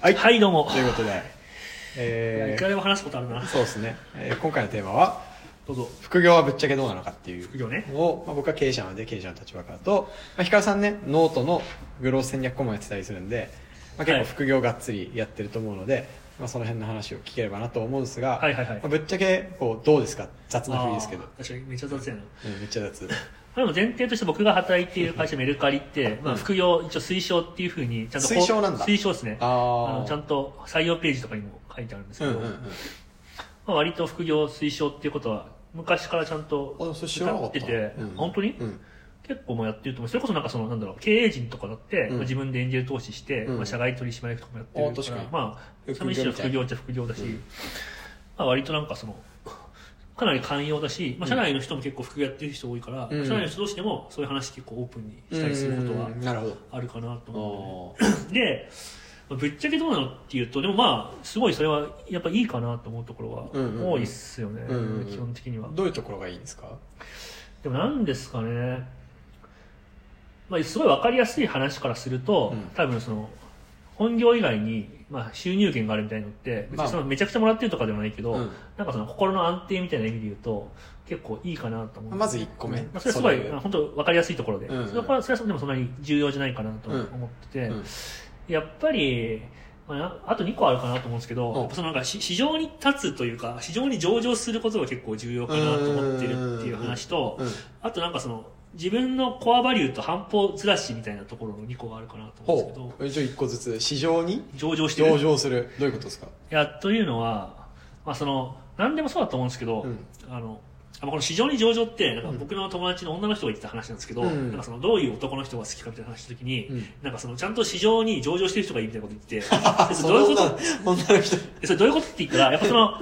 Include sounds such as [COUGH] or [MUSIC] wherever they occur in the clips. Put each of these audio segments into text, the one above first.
はい、はい、どうも。ということで、[LAUGHS] いえくらでも話すことあるな。ー、。そうですね、えー今回のテーマはどうぞ。副業はぶっちゃけどうなのかっていう。副業ね。のを、まあ、僕は経営者なので経営者の立場からと、まあ、ヒカルさんねノートのグロース戦略顧問やってたりするんで、まあ、結はい。構副業がっつりやってると思うので、まあ、その辺の話を聞ければなと思うんですが、はいはいはい。まあ、ぶっちゃけこうどうですか？雑なふりですけど、確かにめっちゃ雑やな。うんめっちゃ雑 [LAUGHS] でも前提として僕が働いている会社メルカリって、まあ、副業一応推奨っていうふうにちゃんと推奨なんだ。推奨ですね。あー。のちゃんと採用ページとかにも書いてあるんですけど、うんうんうん。まあ、割と副業推奨っていうことは昔からちゃんと歌ってて、うん。本当に、うん。結構もうやってると思う。それこそなんかそのなんだろう経営陣とかだって、うん。まあ自分でエンジェル投資して、うん。まあ、社外取締役とかもやってるかに。まあその一種の副業っちゃ副業だし、まあ、割となんかそのかなり寛容だし、まあ、社内の人も結構副業やってる人多いから、うん。社内の人同士でもそういう話結構オープンにしたりすることはあるかなと思あうのでで、まあぶっちゃけどうなのっていうとでもまあすごいそれはやっぱいいかなと思うところは多いっすよね、うんうんうん。基本的には。ーどういうところがいいんですか？でも何ですかね、まあ、すごい分かりやすい話からすると、うん。多分その本業以外に、まあ、収入源があるみたいなのってそのめちゃくちゃもらってるとかでもないけど、うん。なんかその心の安定みたいな意味で言うと結構いいかなと思う。まず1個目。まあ、それはすごい本当分かりやすいところで、うん。うんそれはそれはでもそんなに重要じゃないかなと思ってて、うん。やっぱり、まあな、あと2個あるかなと思うんですけど、そのなんかし市場に立つというか市場に上場することが結構重要かなと思ってるっていう話と、うん。あとなんかその自分のコアバリューと半歩ずらしみたいなところの2個があるかなと思うんですけど。ほう。じゃあ1個ずつ市場に？上場してる。上場する。どういうことですか？いやというのは、まあ、その何でもそうだと思うんですけど、うん。あのこの市場に上場ってなんかうん。僕の友達の女の人が言ってた話なんですけど、うん。なんかそのどういう男の人が好きかみたいな話した時に、うん。なんかそのちゃんと市場に上場してる人がいいみたいなこと言って [LAUGHS] でそれどういうこと？女の人。でそれどういうことって言ったらやっぱその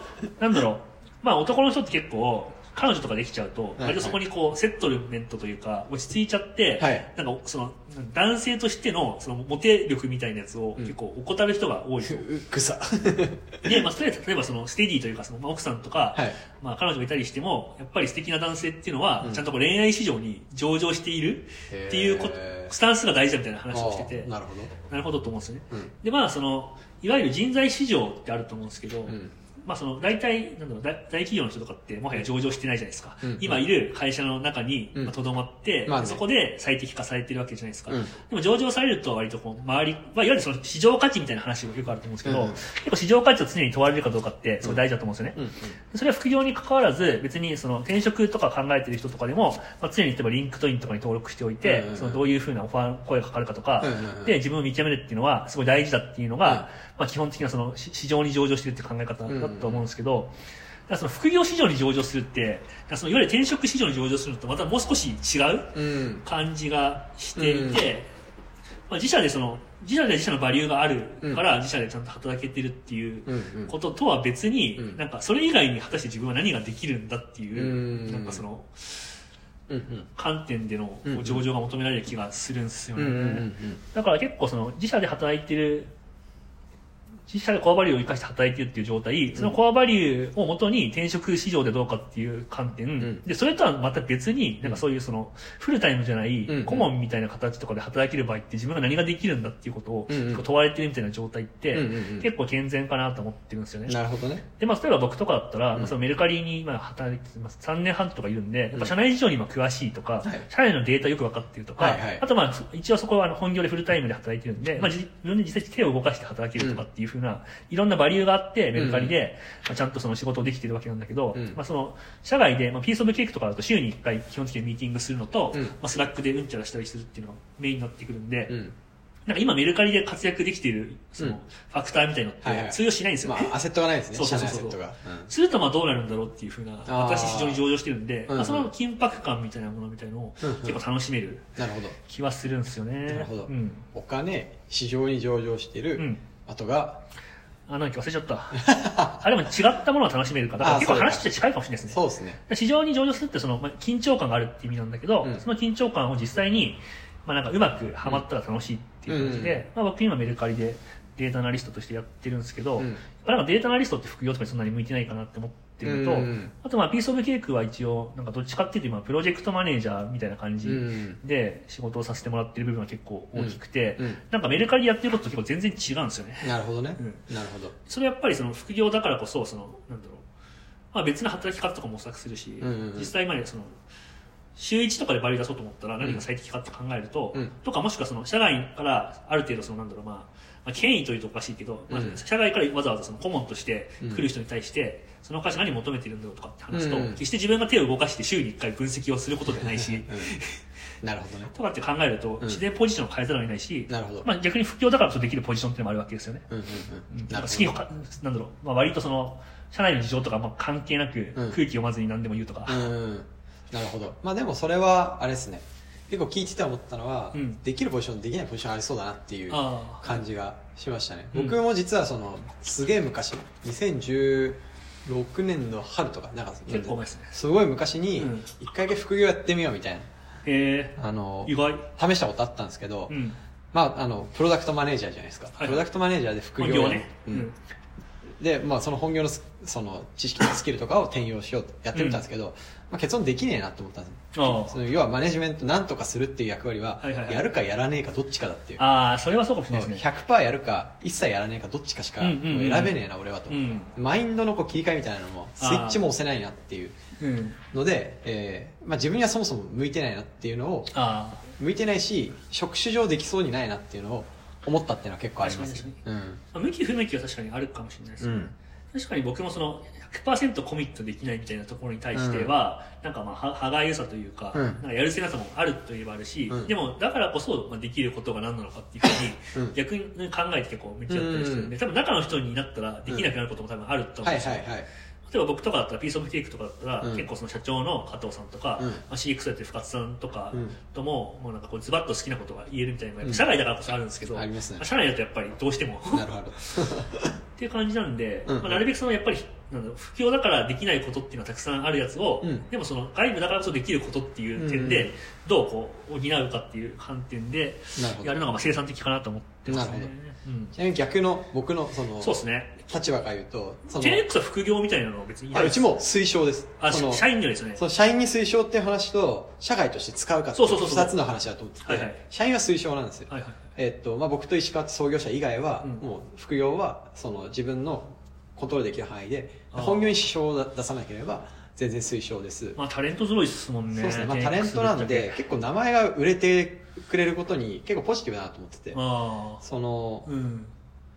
なんだろう。まあ男の人って結構彼女とかできちゃうと、い割とそこにこうセットルメントというか落ち着いちゃって、はい。なんかその男性としてのそのモテ力みたいなやつをうん。結構怠る人が多いと、う草。[LAUGHS] で、まあ、例えば例えばそのステディというかその、まあ、奥さんとか、はい。まあ、彼女がいたりしてもやっぱり素敵な男性っていうのは、うん。ちゃんとこう恋愛市場に上場しているっていうこへースタンスが大事だみたいな話をしててなるほど。なるほどと思うんですよね。うん。でまあそのいわゆる人材市場ってあると思うんですけど、うんまあその大体なんだろう大大企業の人とかってもはや上場してないじゃないですか、うん。今いる会社の中にとど、まって、まあね。そこで最適化されてるわけじゃないですか、うん。でも上場されると割とこう周り、まあ、いわゆるその市場価値みたいな話がよくあると思うんですけど、うん。結構市場価値を常に問われるかどうかってすごい大事だと思うんですよね、うん。それは副業に関わらず別にその転職とか考えてる人とかでも、まあ、常に例えば LinkedIn とかに登録しておいて、そのどういうふうなオファー声がかかるかとか、で自分を見極めるっていうのはすごい大事だっていうのが、うん。まあ、基本的なそのし市場に上場してるっていう考え方だと思うんですけど、その副業市場に上場するってそのいわゆる転職市場に上場するのとまたもう少し違ううん。感じがしていて、まあ、自社でその自社で自社のバリューがあるから自社でちゃんと働けてるっていううんうん。こととは別に、うん。なんかそれ以外に果たして自分は何ができるんだっていう、うん。なんかそのうんうん。観点での上場が求められる気がするんですよね、うんうんうん。だから結構その自社で働いてる自社でコアバリューを生かして働いてるっていう状態、そのコアバリューをもとに転職市場でどうかっていう観点、ん。で、それとはまた別に、なんかそういうその、フルタイムじゃない顧問みたいな形とかで働ける場合って自分が何ができるんだっていうことを問われてるみたいな状態って結構健全かなと思ってるんですよね。なるほどね。で、まあ、例えば僕とかだったら、うん。まあ、そのメルカリに今働いてます。3年半とかいるんで、やっぱ社内事情に今詳しいとか、はい。社内のデータよく分かってるとか、はいはい。あとまあ、一応そこはあの本業でフルタイムで働いてるんで、まあ、自分で実際に手を動かして働けるとかっていうふうな、いろんなバリューがあって、メルカリで、まあ、ちゃんとその仕事をできてるわけなんだけど、うん。まあ、その、社外で、まあ、ピースオブケーキとかだと週に1回基本的にミーティングするのと、うん。まあ、 Slack でうんちゃらしたりするっていうのがメインになってくるんで、うん。なんか今メルカリで活躍できている、その、うん。ファクターみたいのっはいはい。て通用しないんですよね。まあアセットがないですね。そうそうそう社内アセットが。するとまあどうなるんだろうっていうふうな、私市場に上場してるんで、うんまあ、その緊迫感みたいなものみたいのをうんうん。結構楽しめるうんなるほど。気はするんですよね。なるほど。うん。お金市場に上場してるうん。あとが。あ、なんか忘れちゃった。[LAUGHS] あ、でも違ったものを楽しめるか。ら、だからあ結構話として近いかもしれないですね。そうですね。市場に上場するってその、まあ、緊張感があるって意味なんだけど、うん。その緊張感を実際に、まあなんかうまくハマったら楽しいっていう感じで、まあ僕今メルカリでデータアナリストとしてやってるんですけど、うん。まあなんかデータアナリストって副業とかにそんなに向いてないかなって思っっていうのと、うん。あとまあピースオブケークは一応なんかどっちかっていうと今プロジェクトマネージャーみたいな感じうん。で仕事をさせてもらってる部分は結構大きくて、うん。なんかメルカリでやってることと結構全然違うんですよね。なるほどね、うん。なるほど。それはやっぱりその副業だからこそそのなんだろう、まあ、別の働き方とか模索するし、うんうんうん。実際までその週1とかでバリ出そうと思ったら何が最適かって考えると、うん。とかもしくはその社外からある程度そのなんだろうまあまあ、権威というとおかしいけど、まあうん社外からわざわざその顧問として来る人に対して、その会社何求めてるんだろうとかって話すと、決して自分が手を動かして週に1回分析をすることではないし、うん。なるほどね。とかって考えると、うん。自然ポジションを変えざるを得ないし、なるほど、まあ、逆に副業だからこそできるポジションっていうのもあるわけですよね。うんうんううん。ん。なるほど好きか、なんだろう、まあ、割とその、社内の事情とかまあ関係なくうん。空気読まずに何でも言うとか。うんなるほど。まあでもそれはあれですね結構聞いてて思ったのは、うんできるポジションできないポジションありそうだなっていう。感じがしましたね、うん僕も実はそのすげえ昔2016年の春とかなんか結構前ですね。すごい昔にうん一回だけ副業やってみようみたいなへあのえ、意外。試したことあったんですけど、うん。まああのプロダクトマネージャーじゃないですか、はいプロダクトマネージャーで副業本業ね。ううんん。で、まあ、その本業のスその知識とスキルとかを転用しようってやってみたんですけど、まあ、結論できねえなって思ったんですああ。その要はマネジメントなんとかするっていう役割はやるかやらねえかどっちかだっていう、ああ、それはそうかもしれないですね。100%やるか一切やらねえかどっちかしか選べねえな俺はと、うん。マインドのこう切り替えみたいなのもスイッチも押せないなっていううん。ので、えーまあ、自分にはそもそも向いてないなっていうのをあ。向いてないし職種上できそうにないなっていうのを思ったっていうのは結構あります確かにうん。あ。向き不向きは確かにあるかもしれないですね。うん。確かに僕もその100%コミットできないみたいなところに対しては、なんかまあは歯がゆさというか,、うん。なんかやるせなさもあるといえばあるし、うん。でもだからこそまあできることが何なのかっていうふうに、うん。逆に考えて結構向き合ったりしてるんで、多分中の人になったらできなくなることも多分あると思うんですよ、はいはいはい例えば僕とかだったらピースオブケーキとかだったら、うん。結構その社長の加藤さんとか、うん。まあ、CX やってる深津さんとかうんとも、もうなんかこうズバッと好きなことが言えるみたいな社外だからこそあるんですけど、ありますね。まあ社内だとやっぱりどうしても。なるほどっていう感じなんで、うんまあ、なるべくそのやっぱりなん不況だからできないことっていうのはたくさんあるやつを、うん。でもその外部だからこそできることっていう点うんでどうこう補うかっていう観点でやるのがまあ生産的かなと思ってますね。なるほ。うん、ちなみに逆の僕のそのそうですね。立場から言うとその 10X は副業みたいなのは別にうちも推奨です。あその社員にはですね。その社員に推奨っていう話と社外として使うかってそうそうそうそう。2つの話だと思ってて、はいはい。社員は推奨なんですよ、はいはい。えっとまあ、僕と石川創業者以外は、うんもう副業はその自分のコントロールできる範囲で本業に支障を出さなければ全然推奨です、まあタレント揃いですもんね。そうですね、まあ、10X タレントなんで結構名前が売れてくれることに結構ポジティブだなと思っててあそのあ。うん。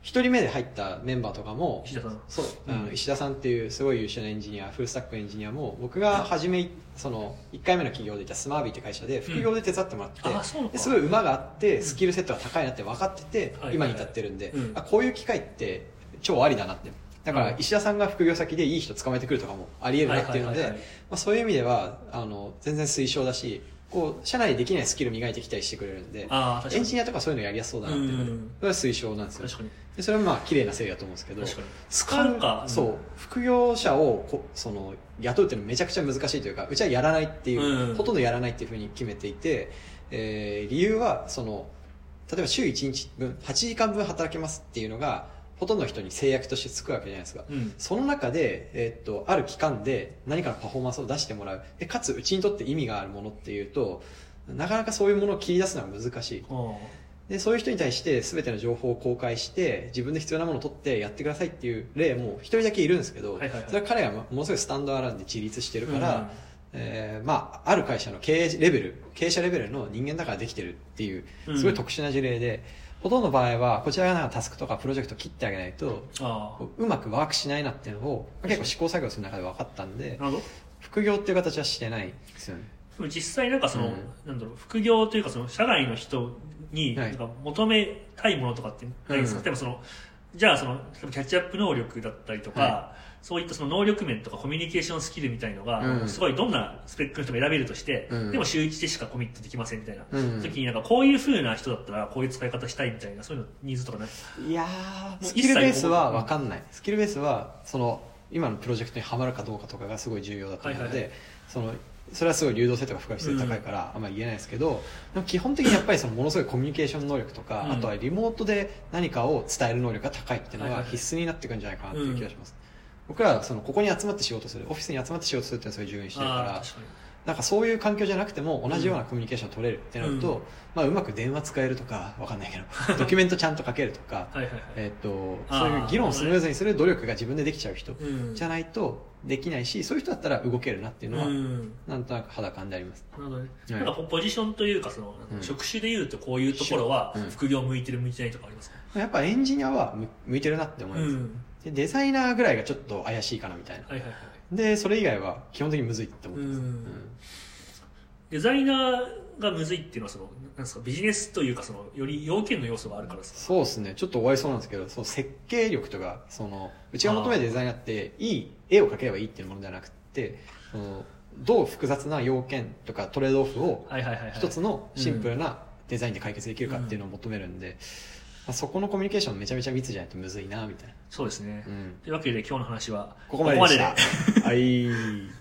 一人目で入ったメンバーとかも石田さん。そう、うん。石田さんっていうすごい優秀なエンジニアフルスタックエンジニアも僕が初めその1回目の起業でいたスマービーって会社で副業で手伝ってもらって、うなのか。ですごい馬があってスキルセットが高いなって分かってて、はい。今に至ってるんで、うん。あこういう機会って超ありだなって。だからうん。石田さんが副業先でいい人捕まえてくるとかもありえるなっていうので、そういう意味ではあの全然推奨だしこう社内でできないスキル磨いてきたりしてくれるんで。エンジニアとかそういうのやりやすそうだなっていうので、うんそれは推奨なんですよ。でそれはまあ綺麗な整理だと思うんですけど。使うか。そう副業者をこその雇うっていうのはめちゃくちゃ難しいというかうちはやらないっていう、うんほとんどやらないっていうふうに決めていて、えー理由はその例えば週1日分8時間分働けますっていうのがほとんどの人に制約としてつくわけじゃないですか。うん。その中で、えーっとある期間で何かのパフォーマンスを出してもらう。でかつうちにとって意味があるものっていうとなかなかそういうものを切り出すのは難しい。でそういう人に対して全ての情報を公開して自分で必要なものを取ってやってくださいっていう例も一人だけいるんですけど、はいはいはい。それは彼がものすごいスタンドアラウンで自立してるから、うん。えーまあ、ある会社の経営レベル経営者レベルの人間だからできてるっていううん。すごい特殊な事例で、ほとんどの場合はこちらがなんかタスクとかプロジェクト切ってあげないとううまくワークしないなっていうのを結構試行錯誤する中で分かったんで。副業っていう形はしてないんですよね。実際なんかその、うん。なんだろう副業というかその社外の人に求めたいものとかってないですか、うん。例えばそのじゃあそのキャッチアップ能力だったりとか、はそういったその能力面とかコミュニケーションスキルみたいのが、うん。すごいどんなスペックの人も選べるとして、うん。でも週1でしかコミットできませんみたいな、うん。時になんかこういう風な人だったらこういう使い方したいみたいなそういうのニーズとか？ないいやスキルベースは分かんない。スキルベースはその今のプロジェクトにはまるかどうかとかがすごい重要だと思うので、はいはい。そのそれはすごい流動性とか不確実性高いからあんまり言えないですけど、でも基本的にやっぱりそのものすごいコミュニケーション能力とか、うん。あとはリモートで何かを伝える能力が高いっていうのはいはいはい。は必須になってくるんじゃないかなっていう気がします、僕らはそのここに集まって仕事するオフィスに集まって仕事するっていうのはそういう重要にしてるからなんかそういう環境じゃなくても同じようなコミュニケーションを取れるってなると、うん。まあ、うまく電話使えるとかわかんないけど [LAUGHS] ドキュメントちゃんと書けるとか、えっとそういう議論をスムーズにする努力が自分でできちゃう人うん。じゃないとできないしそういう人だったら動けるなっていうのは、うん。なんとなく肌感であります。なるほどね、はい。なんかポジションというかその、うん。職種でいうとこういうところはうん。副業向いてる向いてないとかありますか、やっぱエンジニアは向向いてるなって思います、うん。でデザイナーぐらいがちょっと怪しいかなみたいな。はいはいはいでそれ以外は基本的にむずいって思ってます、デザイナーがむずいっていうのはそのなんですかビジネスというかそのより要件の要素があるからですかそうですね。ちょっと終わりそうなんですけどその設計力とかそのうちが求めるデザイナーっていい絵を描ければいいっていうものではなくてそのどう複雑な要件とかトレードオフを一つのシンプルなデザインで解決できるかっていうのを求めるんで、まあ、そこのコミュニケーションめちゃめちゃ密じゃないとむずいなみたいな、そうですね、うん、というわけで今日の話はここまででした。はい